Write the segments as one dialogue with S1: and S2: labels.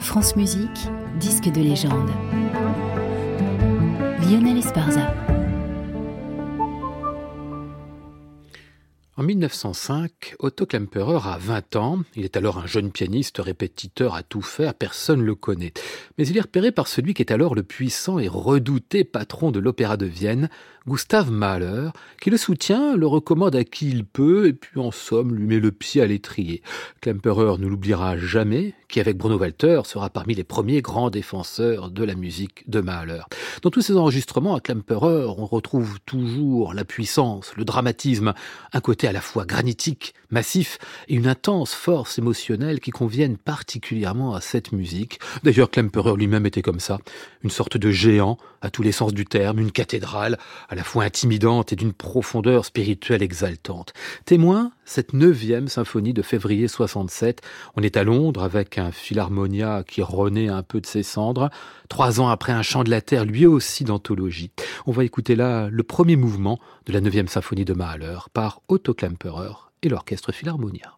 S1: France Musique, disque de légende. Lionel Esparza.
S2: En 1905, Otto Klemperer a 20 ans. Il est alors un jeune pianiste, répétiteur à tout faire, personne ne le connaît. Mais il est repéré par celui qui est alors le puissant et redouté patron de l'Opéra de Vienne, Gustav Mahler, qui le soutient, le recommande à qui il peut, et puis en somme lui met le pied à l'étrier. Klemperer ne l'oubliera jamais, qui avec Bruno Walter sera parmi les premiers grands défenseurs de la musique de Mahler. Dans tous ces enregistrements à Klemperer, on retrouve toujours la puissance, le dramatisme, un côté à la fois granitique, massif, et une intense force émotionnelle qui conviennent particulièrement à cette musique. D'ailleurs, Klemperer lui-même était comme ça, une sorte de géant, à tous les sens du terme, une cathédrale, la fois intimidante et d'une profondeur spirituelle exaltante. Témoin, cette neuvième symphonie de février 67. On est à Londres avec un philharmonia qui renaît un peu de ses cendres. Trois ans après un chant de la terre, lui aussi d'anthologie. On va écouter là le premier mouvement de la neuvième symphonie de Mahler par Otto Klemperer et l'orchestre Philharmonia.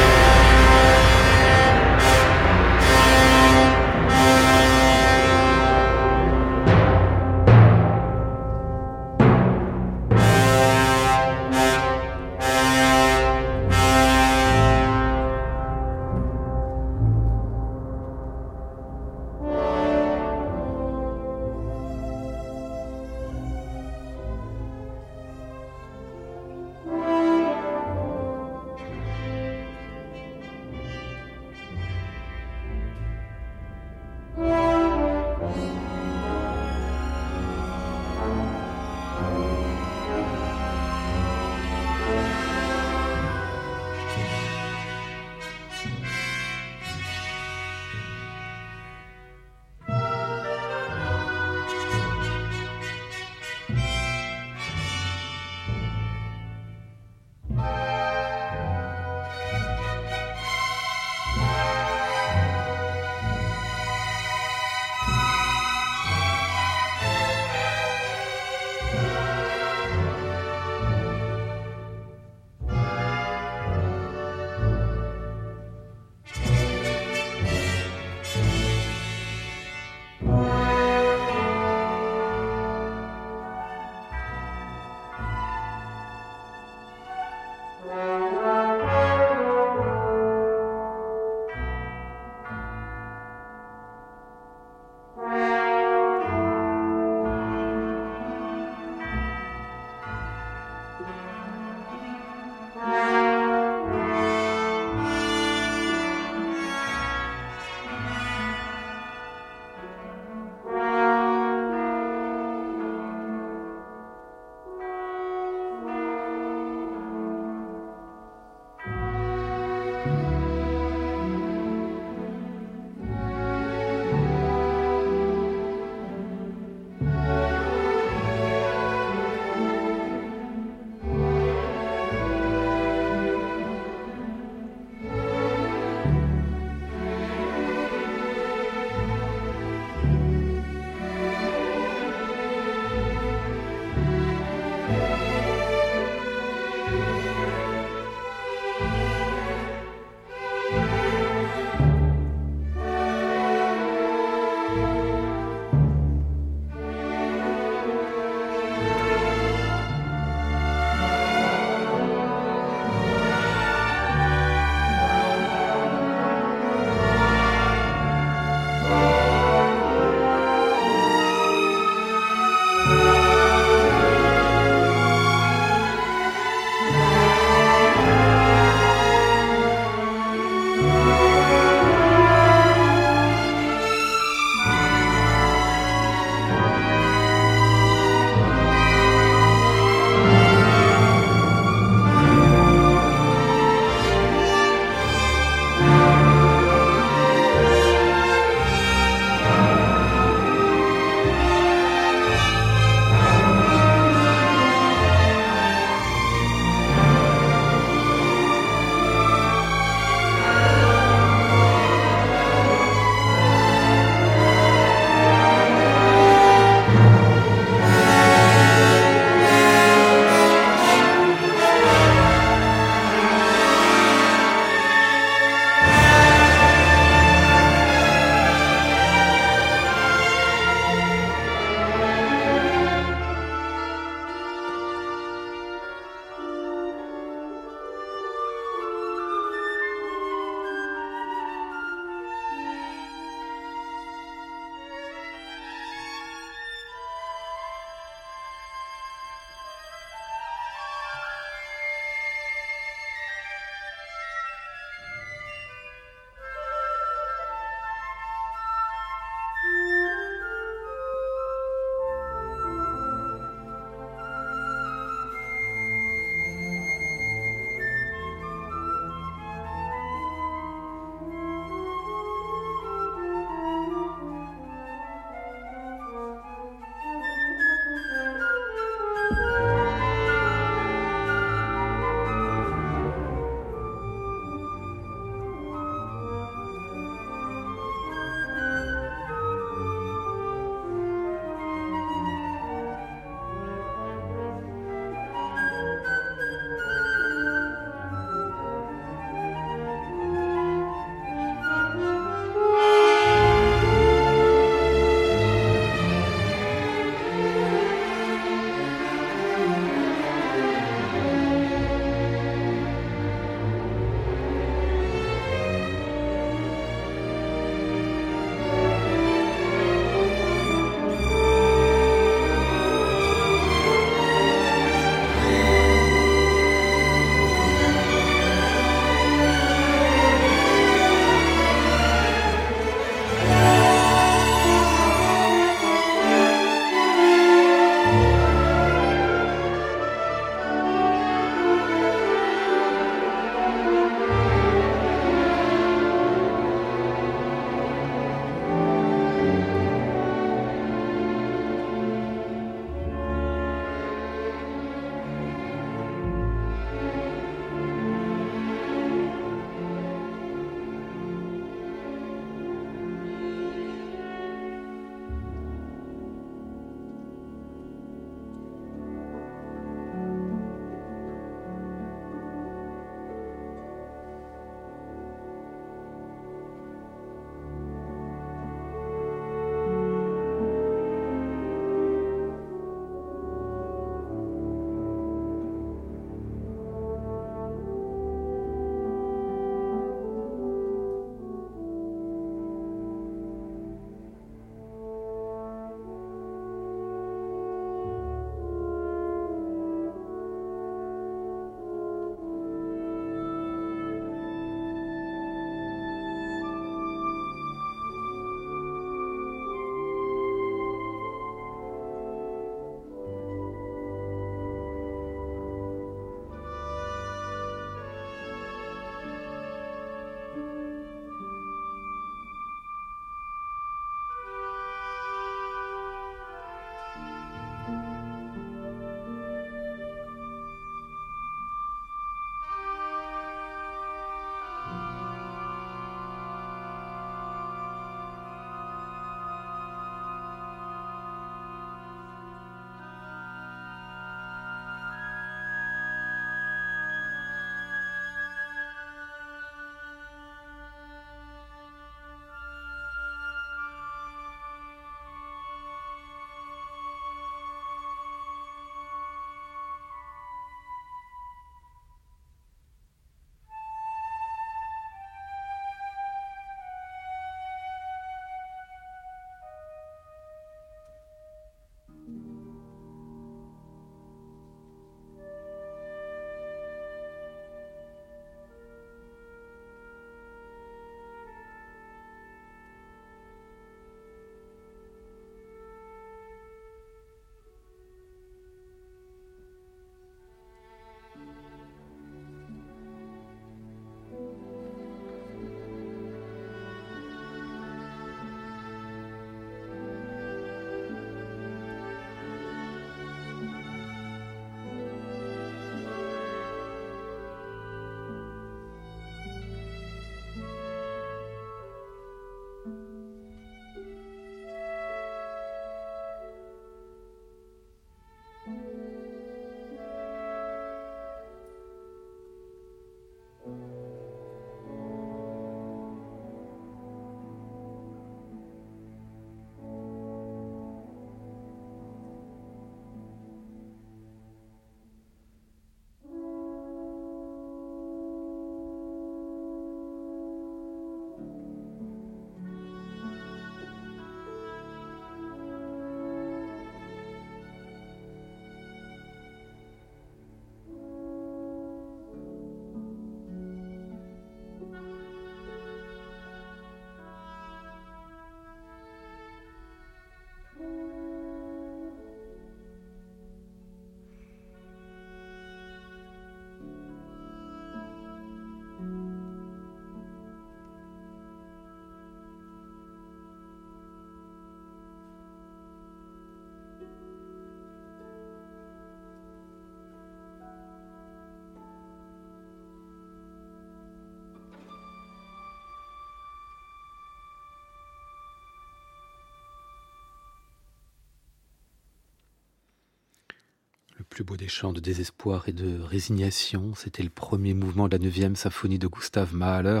S2: Beau des chants de désespoir et de résignation. C'était le premier mouvement de la neuvième symphonie de Gustav Mahler,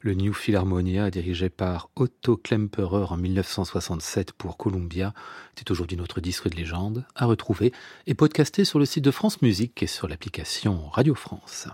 S2: le New Philharmonia, dirigé par Otto Klemperer en 1967 pour Columbia. C'est aujourd'hui notre disque de légende, à retrouver et podcasté sur le site de France Musique et sur l'application Radio France.